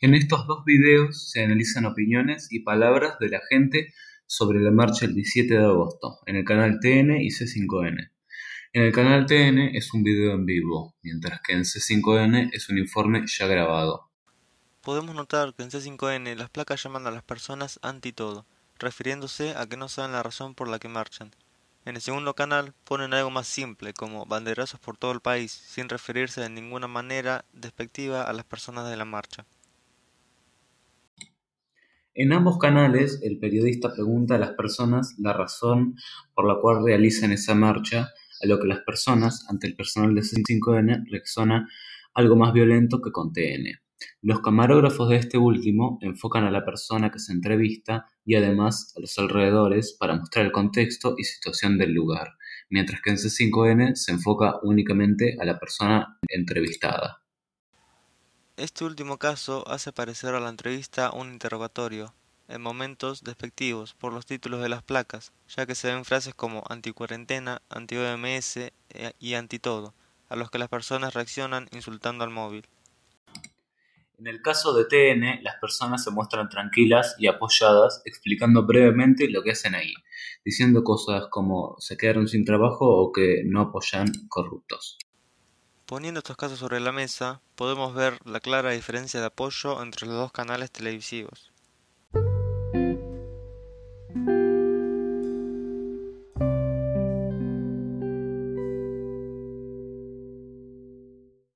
En estos dos videos se analizan opiniones y palabras de la gente sobre la marcha del 17 de agosto en el canal TN y C5N. En el canal TN es un video en vivo, mientras que en C5N es un informe ya grabado. Podemos notar que en C5N las placas llaman a las personas anti todo, refiriéndose a que no saben la razón por la que marchan. En el segundo canal ponen algo más simple, como banderazos por todo el país, sin referirse de ninguna manera despectiva a las personas de la marcha. En ambos canales, el periodista pregunta a las personas la razón por la cual realizan esa marcha, a lo que las personas, ante el personal de C5N, reacciona algo más violento que con TN. Los camarógrafos de este último enfocan a la persona que se entrevista y además a los alrededores para mostrar el contexto y situación del lugar, mientras que en C5N se enfoca únicamente a la persona entrevistada. Este último caso hace parecer a la entrevista un interrogatorio, en momentos despectivos por los títulos de las placas, ya que se ven frases como anti-cuarentena, anti-OMS eh, y anti-todo, a los que las personas reaccionan insultando al móvil. En el caso de TN, las personas se muestran tranquilas y apoyadas, explicando brevemente lo que hacen ahí, diciendo cosas como se quedaron sin trabajo o que no apoyan corruptos. Poniendo estos casos sobre la mesa, podemos ver la clara diferencia de apoyo entre los dos canales televisivos.